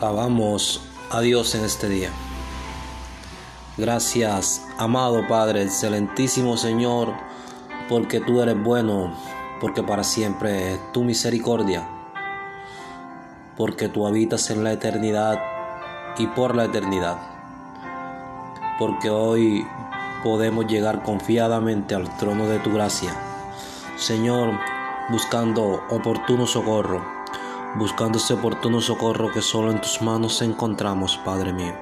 Alabamos a Dios en este día. Gracias, amado Padre, excelentísimo Señor, porque tú eres bueno, porque para siempre es tu misericordia, porque tú habitas en la eternidad y por la eternidad, porque hoy podemos llegar confiadamente al trono de tu gracia. Señor, buscando oportuno socorro, buscando ese oportuno socorro que solo en tus manos encontramos, Padre mío.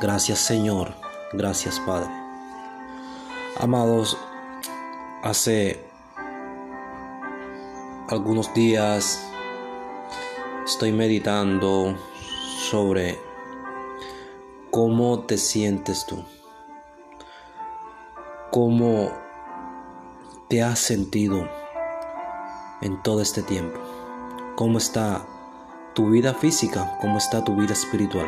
Gracias Señor, gracias Padre. Amados, hace algunos días estoy meditando sobre cómo te sientes tú, cómo te has sentido en todo este tiempo, cómo está tu vida física, cómo está tu vida espiritual.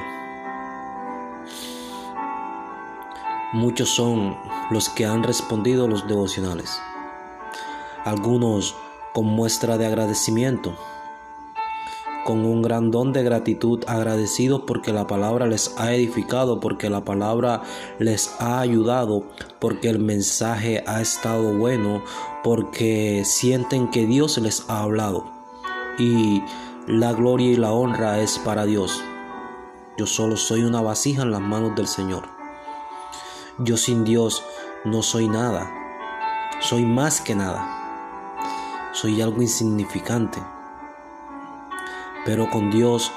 Muchos son los que han respondido los devocionales. Algunos con muestra de agradecimiento, con un gran don de gratitud, agradecidos porque la palabra les ha edificado, porque la palabra les ha ayudado, porque el mensaje ha estado bueno, porque sienten que Dios les ha hablado. Y la gloria y la honra es para Dios. Yo solo soy una vasija en las manos del Señor. Yo sin Dios no soy nada. Soy más que nada. Soy algo insignificante. Pero con Dios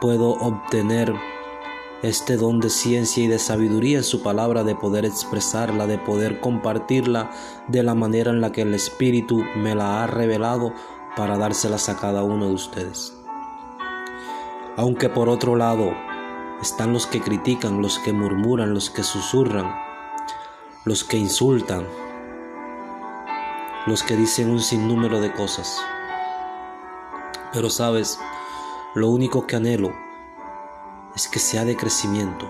puedo obtener este don de ciencia y de sabiduría en su palabra, de poder expresarla, de poder compartirla de la manera en la que el Espíritu me la ha revelado para dárselas a cada uno de ustedes. Aunque por otro lado, están los que critican, los que murmuran, los que susurran, los que insultan, los que dicen un sinnúmero de cosas. Pero sabes, lo único que anhelo es que sea de crecimiento,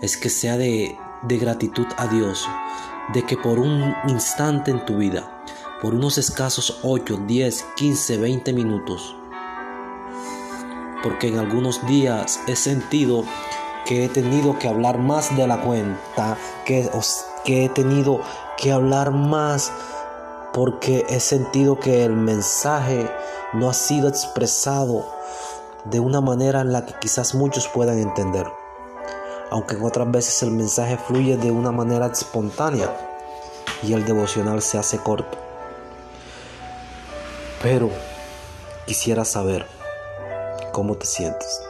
es que sea de, de gratitud a Dios, de que por un instante en tu vida, por unos escasos 8, 10, 15, 20 minutos, porque en algunos días he sentido que he tenido que hablar más de la cuenta, que, he tenido que hablar más porque he sentido que el mensaje no ha sido expresado de una manera en la que quizás muchos puedan entender. Aunque en otras veces el mensaje fluye de una manera espontánea y el devocional se hace corto. Pero quisiera saber cómo te sientes.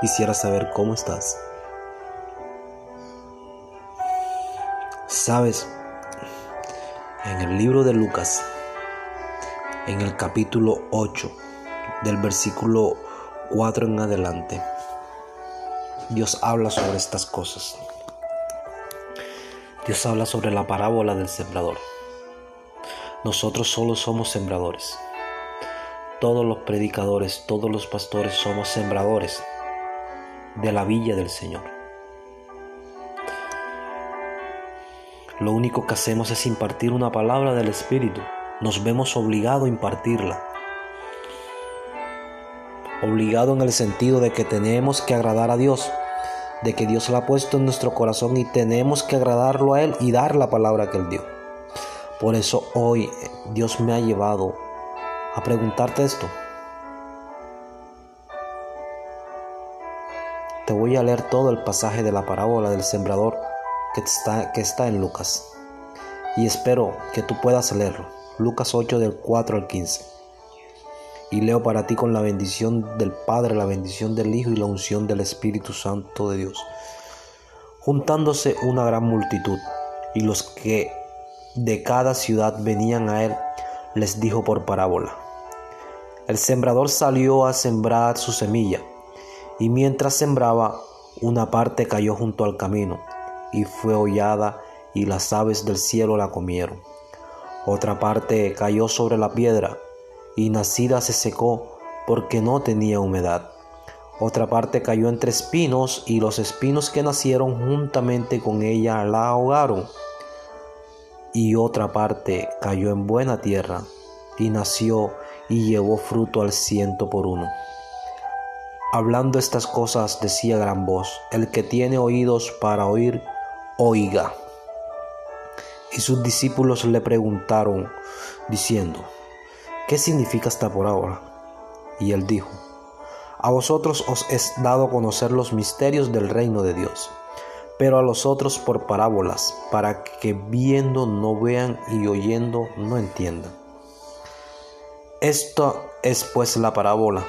Quisiera saber cómo estás. Sabes, en el libro de Lucas, en el capítulo 8, del versículo 4 en adelante, Dios habla sobre estas cosas. Dios habla sobre la parábola del sembrador. Nosotros solo somos sembradores. Todos los predicadores, todos los pastores somos sembradores de la villa del Señor. Lo único que hacemos es impartir una palabra del Espíritu. Nos vemos obligados a impartirla. Obligado en el sentido de que tenemos que agradar a Dios, de que Dios la ha puesto en nuestro corazón y tenemos que agradarlo a Él y dar la palabra que Él dio. Por eso hoy Dios me ha llevado a preguntarte esto. Te voy a leer todo el pasaje de la parábola del sembrador que está, que está en Lucas. Y espero que tú puedas leerlo. Lucas 8 del 4 al 15. Y leo para ti con la bendición del Padre, la bendición del Hijo y la unción del Espíritu Santo de Dios. Juntándose una gran multitud y los que de cada ciudad venían a él, les dijo por parábola. El sembrador salió a sembrar su semilla, y mientras sembraba, una parte cayó junto al camino, y fue hollada, y las aves del cielo la comieron. Otra parte cayó sobre la piedra, y nacida se secó, porque no tenía humedad. Otra parte cayó entre espinos, y los espinos que nacieron juntamente con ella la ahogaron. Y otra parte cayó en buena tierra, y nació y llevó fruto al ciento por uno. Hablando estas cosas decía gran voz, el que tiene oídos para oír, oiga. Y sus discípulos le preguntaron, diciendo, ¿qué significa esta parábola? Y él dijo, a vosotros os es dado conocer los misterios del reino de Dios, pero a los otros por parábolas, para que viendo no vean y oyendo no entiendan. Esto es pues la parábola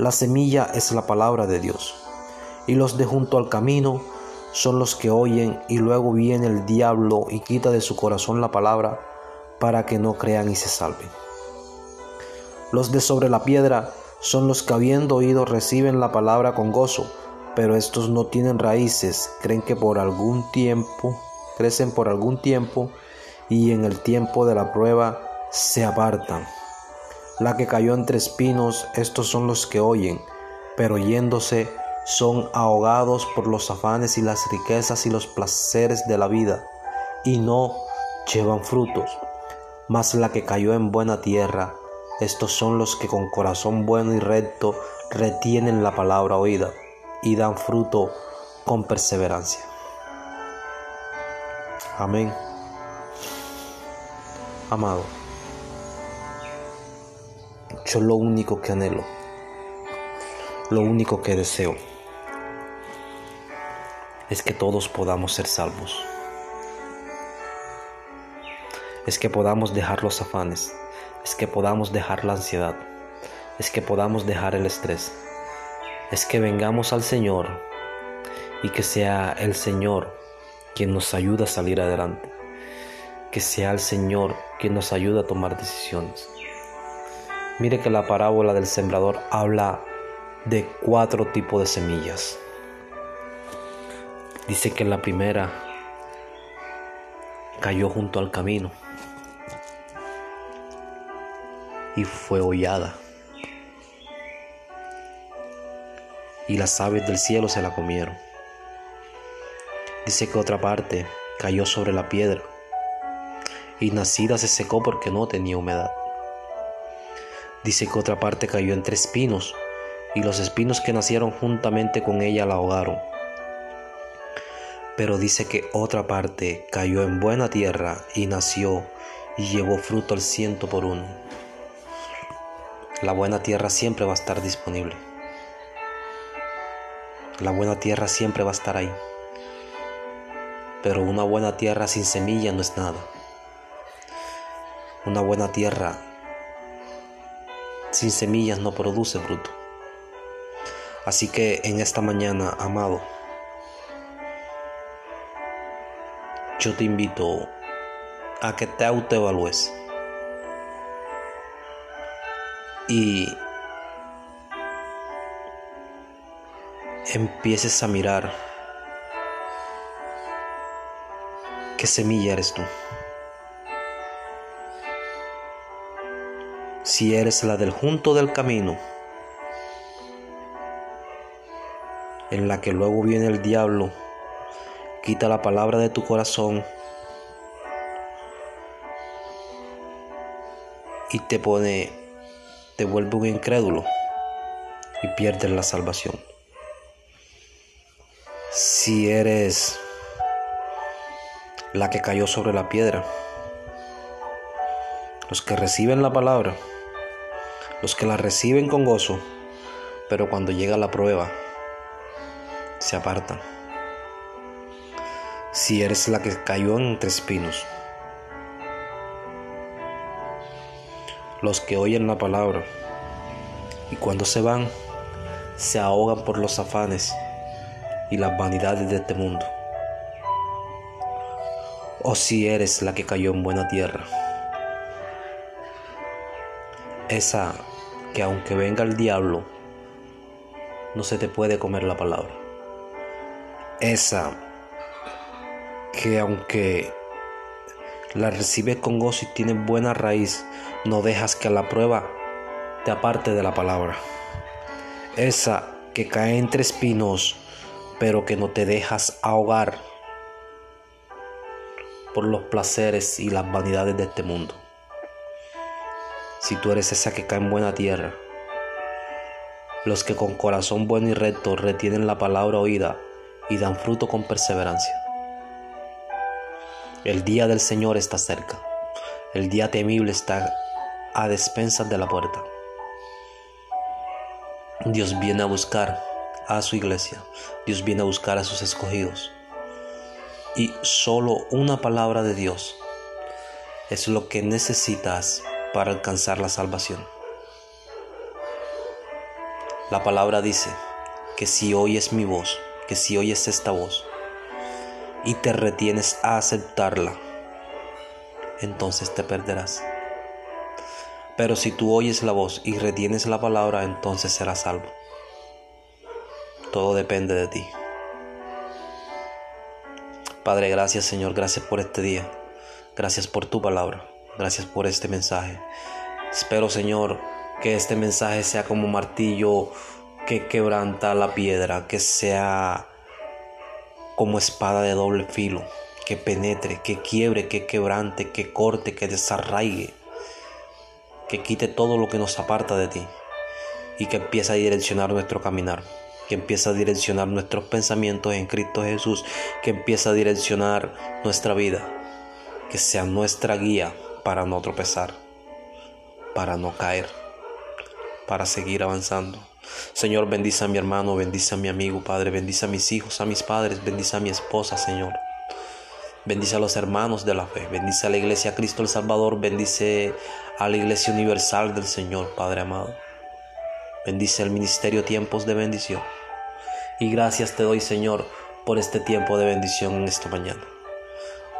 la semilla es la palabra de Dios, y los de junto al camino son los que oyen y luego viene el diablo y quita de su corazón la palabra para que no crean y se salven. Los de sobre la piedra son los que habiendo oído reciben la palabra con gozo, pero estos no tienen raíces, creen que por algún tiempo, crecen por algún tiempo y en el tiempo de la prueba se apartan. La que cayó entre espinos, estos son los que oyen, pero yéndose son ahogados por los afanes y las riquezas y los placeres de la vida, y no llevan frutos. Mas la que cayó en buena tierra, estos son los que con corazón bueno y recto retienen la palabra oída y dan fruto con perseverancia. Amén. Amado. Yo lo único que anhelo, lo único que deseo, es que todos podamos ser salvos. Es que podamos dejar los afanes, es que podamos dejar la ansiedad, es que podamos dejar el estrés, es que vengamos al Señor y que sea el Señor quien nos ayude a salir adelante, que sea el Señor quien nos ayude a tomar decisiones. Mire que la parábola del sembrador habla de cuatro tipos de semillas. Dice que la primera cayó junto al camino y fue hollada. Y las aves del cielo se la comieron. Dice que otra parte cayó sobre la piedra y nacida se secó porque no tenía humedad. Dice que otra parte cayó entre espinos, y los espinos que nacieron juntamente con ella la ahogaron. Pero dice que otra parte cayó en buena tierra y nació y llevó fruto al ciento por uno. La buena tierra siempre va a estar disponible. La buena tierra siempre va a estar ahí. Pero una buena tierra sin semilla no es nada. Una buena tierra sin semillas no produce fruto. Así que en esta mañana, amado, yo te invito a que te autoevalúes y empieces a mirar qué semilla eres tú. Si eres la del junto del camino, en la que luego viene el diablo, quita la palabra de tu corazón y te pone, te vuelve un incrédulo y pierdes la salvación. Si eres la que cayó sobre la piedra, los que reciben la palabra, los que la reciben con gozo, pero cuando llega la prueba, se apartan. Si eres la que cayó entre espinos, los que oyen la palabra y cuando se van, se ahogan por los afanes y las vanidades de este mundo. O si eres la que cayó en buena tierra, esa que aunque venga el diablo, no se te puede comer la palabra. Esa que aunque la recibes con gozo y tienes buena raíz, no dejas que a la prueba te aparte de la palabra. Esa que cae entre espinos, pero que no te dejas ahogar por los placeres y las vanidades de este mundo si tú eres esa que cae en buena tierra, los que con corazón bueno y recto retienen la palabra oída y dan fruto con perseverancia. El día del Señor está cerca, el día temible está a despensas de la puerta. Dios viene a buscar a su iglesia, Dios viene a buscar a sus escogidos. Y solo una palabra de Dios es lo que necesitas para alcanzar la salvación. La palabra dice que si oyes mi voz, que si oyes esta voz y te retienes a aceptarla, entonces te perderás. Pero si tú oyes la voz y retienes la palabra, entonces serás salvo. Todo depende de ti. Padre, gracias Señor, gracias por este día. Gracias por tu palabra. Gracias por este mensaje. Espero Señor que este mensaje sea como martillo que quebranta la piedra, que sea como espada de doble filo, que penetre, que quiebre, que quebrante, que corte, que desarraigue que quite todo lo que nos aparta de ti y que empiece a direccionar nuestro caminar, que empiece a direccionar nuestros pensamientos en Cristo Jesús, que empiece a direccionar nuestra vida, que sea nuestra guía para no tropezar, para no caer, para seguir avanzando. Señor, bendice a mi hermano, bendice a mi amigo, Padre, bendice a mis hijos, a mis padres, bendice a mi esposa, Señor. Bendice a los hermanos de la fe, bendice a la iglesia Cristo el Salvador, bendice a la iglesia universal del Señor, Padre amado. Bendice el ministerio tiempos de bendición. Y gracias te doy, Señor, por este tiempo de bendición en esta mañana.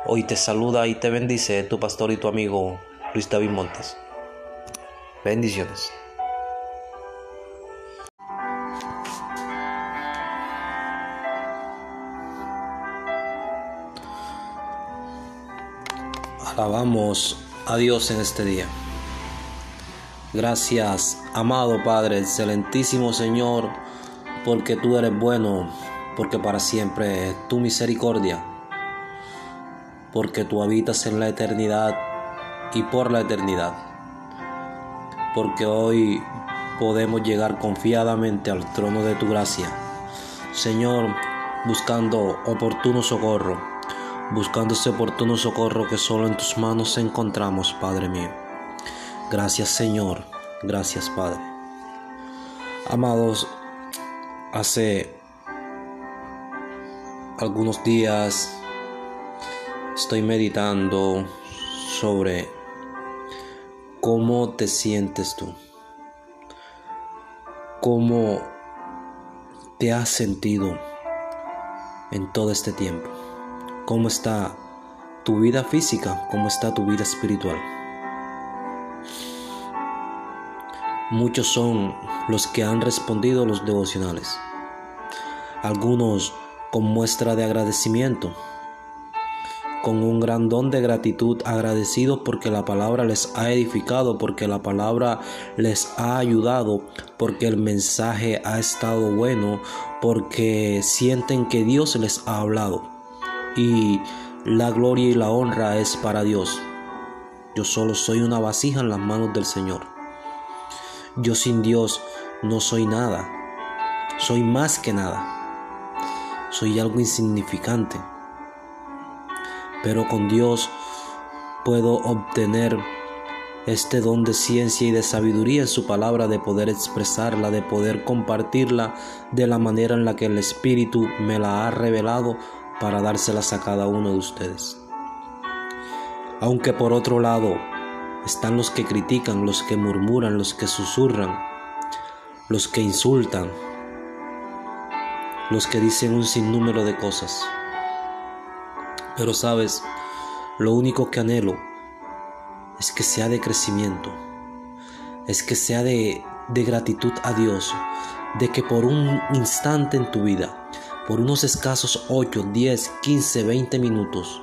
Hoy te saluda y te bendice tu pastor y tu amigo Luis David Montes. Bendiciones. Alabamos a Dios en este día. Gracias, amado Padre, excelentísimo Señor, porque tú eres bueno, porque para siempre es tu misericordia, porque tú habitas en la eternidad y por la eternidad, porque hoy podemos llegar confiadamente al trono de tu gracia. Señor, buscando oportuno socorro buscando ese oportuno socorro que solo en tus manos encontramos, Padre mío. Gracias Señor, gracias Padre. Amados, hace algunos días estoy meditando sobre cómo te sientes tú, cómo te has sentido en todo este tiempo cómo está tu vida física, cómo está tu vida espiritual. Muchos son los que han respondido los devocionales. Algunos con muestra de agradecimiento, con un gran don de gratitud, agradecidos porque la palabra les ha edificado, porque la palabra les ha ayudado, porque el mensaje ha estado bueno, porque sienten que Dios les ha hablado y la gloria y la honra es para Dios. Yo solo soy una vasija en las manos del Señor. Yo sin Dios no soy nada. Soy más que nada. Soy algo insignificante. Pero con Dios puedo obtener este don de ciencia y de sabiduría en su palabra, de poder expresarla, de poder compartirla de la manera en la que el Espíritu me la ha revelado para dárselas a cada uno de ustedes. Aunque por otro lado están los que critican, los que murmuran, los que susurran, los que insultan, los que dicen un sinnúmero de cosas. Pero sabes, lo único que anhelo es que sea de crecimiento, es que sea de, gratitud a Dios, de que por un instante en tu vida por unos escasos 8, 10, 15, 20 minutos.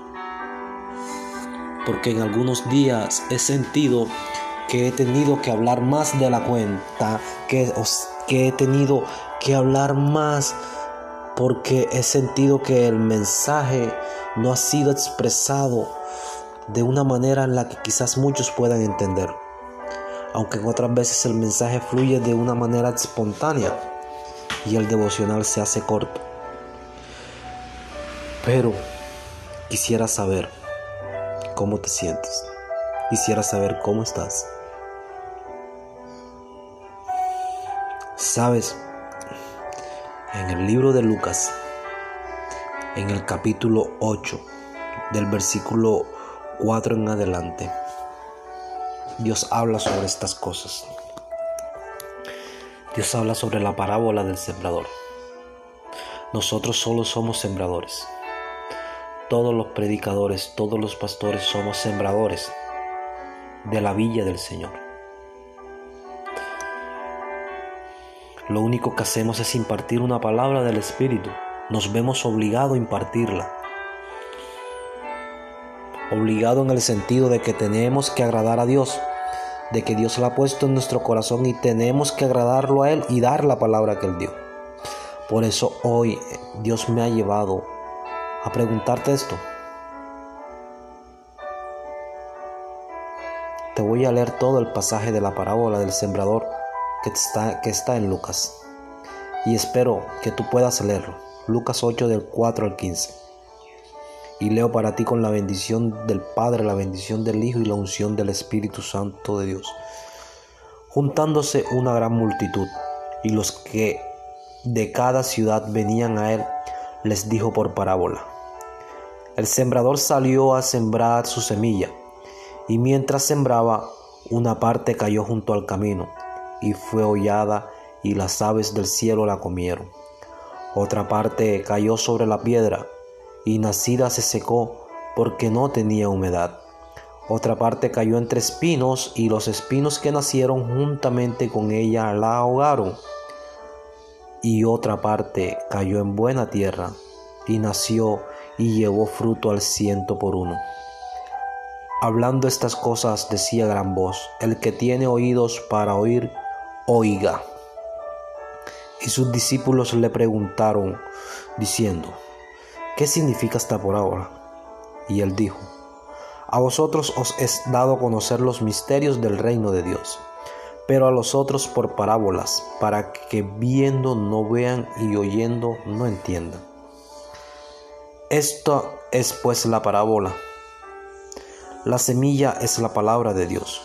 Porque en algunos días he sentido que he tenido que hablar más de la cuenta, que he tenido que hablar más porque he sentido que el mensaje no ha sido expresado de una manera en la que quizás muchos puedan entender. aunque en otras veces el mensaje fluye de una manera espontánea y el devocional se hace corto. Pero quisiera saber cómo te sientes. Quisiera saber cómo estás. Sabes, en el libro de Lucas, en el capítulo 8, del versículo 4 en adelante, Dios habla sobre estas cosas. Dios habla sobre la parábola del sembrador. Nosotros solo somos sembradores. Todos los predicadores, todos los pastores somos sembradores de la villa del Señor. Lo único que hacemos es impartir una palabra del Espíritu. Nos vemos obligados a impartirla. Obligado en el sentido de que tenemos que agradar a Dios, de que Dios la ha puesto en nuestro corazón y tenemos que agradarlo a Él y dar la palabra que Él dio. Por eso hoy Dios me ha llevado a preguntarte esto. Te voy a leer todo el pasaje de la parábola del sembrador que está, que está en Lucas. Y espero que tú puedas leerlo. Lucas 8 del 4 al 15. Y leo para ti con la bendición del Padre, la bendición del Hijo y la unción del Espíritu Santo de Dios. Juntándose una gran multitud, y los que de cada ciudad venían a él, les dijo por parábola. El sembrador salió a sembrar su semilla, y mientras sembraba, una parte cayó junto al camino, y fue hollada, y las aves del cielo la comieron. Otra parte cayó sobre la piedra, y nacida se secó porque no tenía humedad. Otra parte cayó entre espinos, y los espinos que nacieron juntamente con ella la ahogaron. Y otra parte cayó en buena tierra, y nació y llevó fruto al ciento por uno. Hablando estas cosas decía gran voz, el que tiene oídos para oír, oiga. Y sus discípulos le preguntaron, diciendo, ¿qué significa esta por ahora? Y él dijo, a vosotros os es dado conocer los misterios del reino de Dios, pero a los otros por parábolas, para que viendo no vean y oyendo no entiendan. Esto es pues la parábola. La semilla es la palabra de Dios,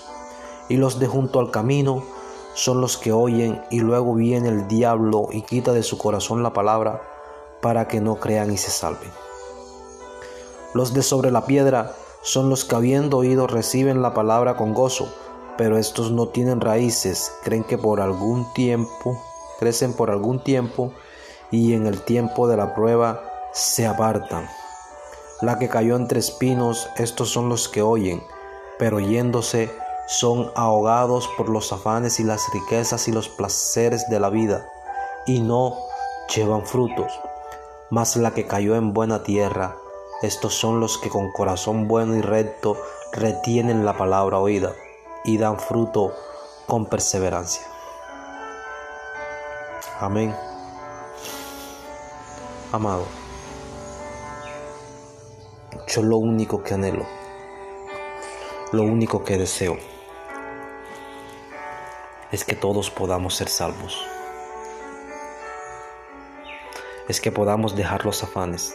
y los de junto al camino son los que oyen y luego viene el diablo y quita de su corazón la palabra para que no crean y se salven. Los de sobre la piedra son los que habiendo oído reciben la palabra con gozo, pero estos no tienen raíces, creen que por algún tiempo, crecen por algún tiempo y en el tiempo de la prueba se apartan. La que cayó entre espinos, estos son los que oyen, pero yéndose son ahogados por los afanes y las riquezas y los placeres de la vida, y no llevan frutos. Mas la que cayó en buena tierra, estos son los que con corazón bueno y recto retienen la palabra oída y dan fruto con perseverancia. Amén. Amado. Yo lo único que anhelo, lo único que deseo, es que todos podamos ser salvos. Es que podamos dejar los afanes,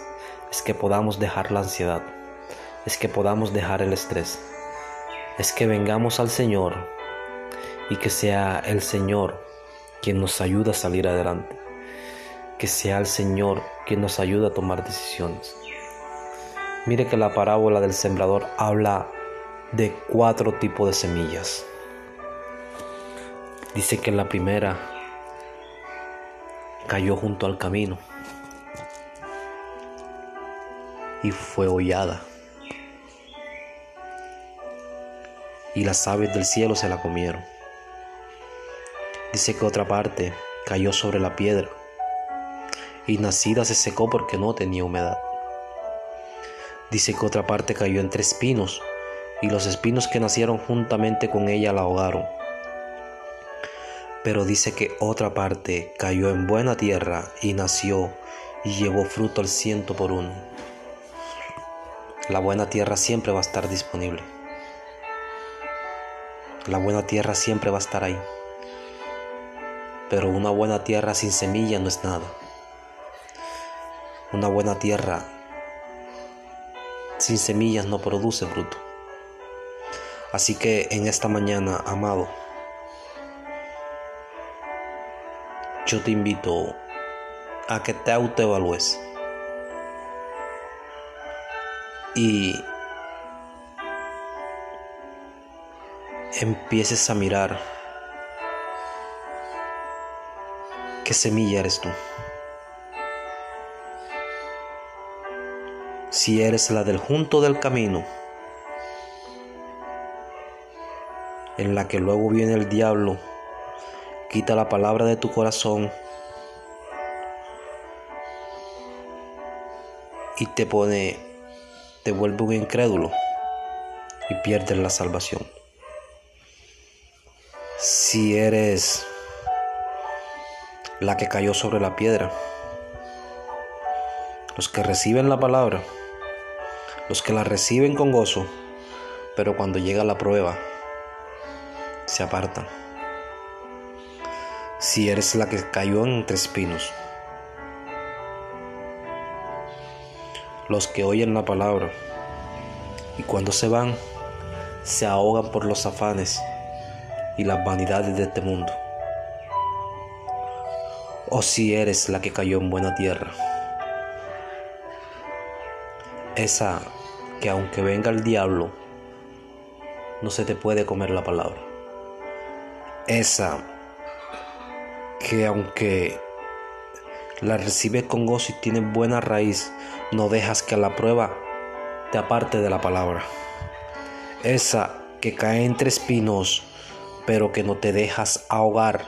es que podamos dejar la ansiedad, es que podamos dejar el estrés, es que vengamos al Señor y que sea el Señor quien nos ayude a salir adelante, que sea el Señor quien nos ayude a tomar decisiones. Mire que la parábola del sembrador habla de cuatro tipos de semillas. Dice que la primera cayó junto al camino y fue hollada. Y las aves del cielo se la comieron. Dice que otra parte cayó sobre la piedra y nacida se secó porque no tenía humedad. Dice que otra parte cayó entre espinos, y los espinos que nacieron juntamente con ella la ahogaron. Pero dice que otra parte cayó en buena tierra y nació y llevó fruto al ciento por uno. La buena tierra siempre va a estar disponible. La buena tierra siempre va a estar ahí. Pero una buena tierra sin semilla no es nada. Una buena tierra sin semillas no produce fruto. Así que en esta mañana, amado, yo te invito a que te autoevalúes y empieces a mirar qué semilla eres tú. Si eres la del junto del camino, en la que luego viene el diablo, quita la palabra de tu corazón y te pone, te vuelve un incrédulo y pierdes la salvación. Si eres la que cayó sobre la piedra, los que reciben la palabra, los que la reciben con gozo, pero cuando llega la prueba, se apartan. Si eres la que cayó entre espinos, los que oyen la palabra y cuando se van, se ahogan por los afanes y las vanidades de este mundo. O si eres la que cayó en buena tierra, esa que aunque venga el diablo, no se te puede comer la palabra. Esa que aunque la recibes con gozo y tienes buena raíz, no dejas que la prueba te aparte de la palabra. Esa que cae entre espinos, pero que no te dejas ahogar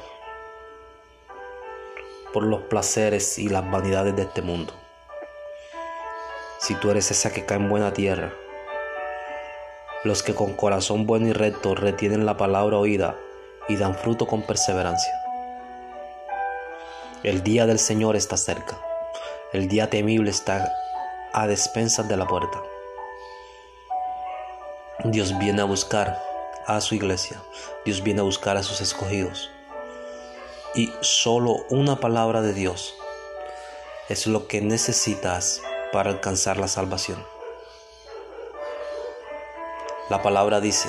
por los placeres y las vanidades de este mundo. Si tú eres esa que cae en buena tierra, los que con corazón bueno y recto retienen la palabra oída y dan fruto con perseverancia. El día del Señor está cerca. El día temible está a despensas de la puerta. Dios viene a buscar a su iglesia. Dios viene a buscar a sus escogidos. Y solo una palabra de Dios es lo que necesitas para alcanzar la salvación. La palabra dice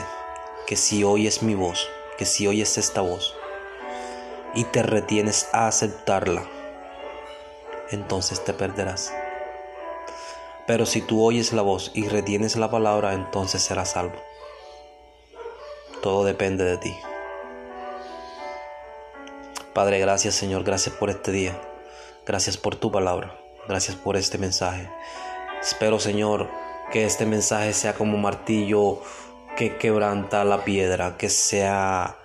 que si oyes mi voz, que si oyes esta voz y te retienes a aceptarla, entonces te perderás. Pero si tú oyes la voz y retienes la palabra, entonces serás salvo. Todo depende de ti. Padre, gracias Señor, gracias por este día. Gracias por tu palabra. Gracias por este mensaje. Espero Señor que este mensaje sea como martillo que quebranta la piedra, que sea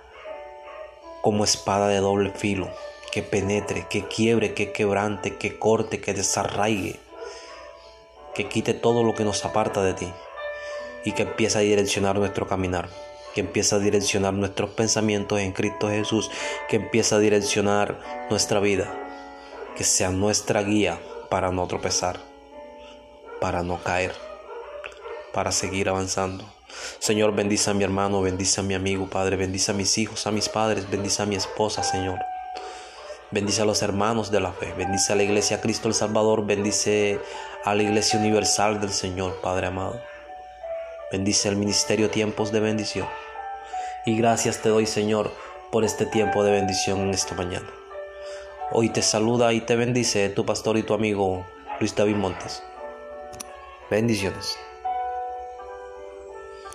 como espada de doble filo, que penetre, que quiebre, que quebrante, que corte, que desarraigue que quite todo lo que nos aparta de ti y que empiece a direccionar nuestro caminar, que empiece a direccionar nuestros pensamientos en Cristo Jesús, que empiece a direccionar nuestra vida, que sea nuestra guía para no tropezar, para no caer, para seguir avanzando. Señor, bendice a mi hermano, bendice a mi amigo, Padre, bendice a mis hijos, a mis padres, bendice a mi esposa, Señor. Bendice a los hermanos de la fe, bendice a la iglesia Cristo el Salvador, bendice a la iglesia universal del Señor, Padre amado. Bendice el ministerio tiempos de bendición. Y gracias te doy, Señor, por este tiempo de bendición en esta mañana. Hoy te saluda y te bendice tu pastor y tu amigo Luis David Montes. Bendiciones.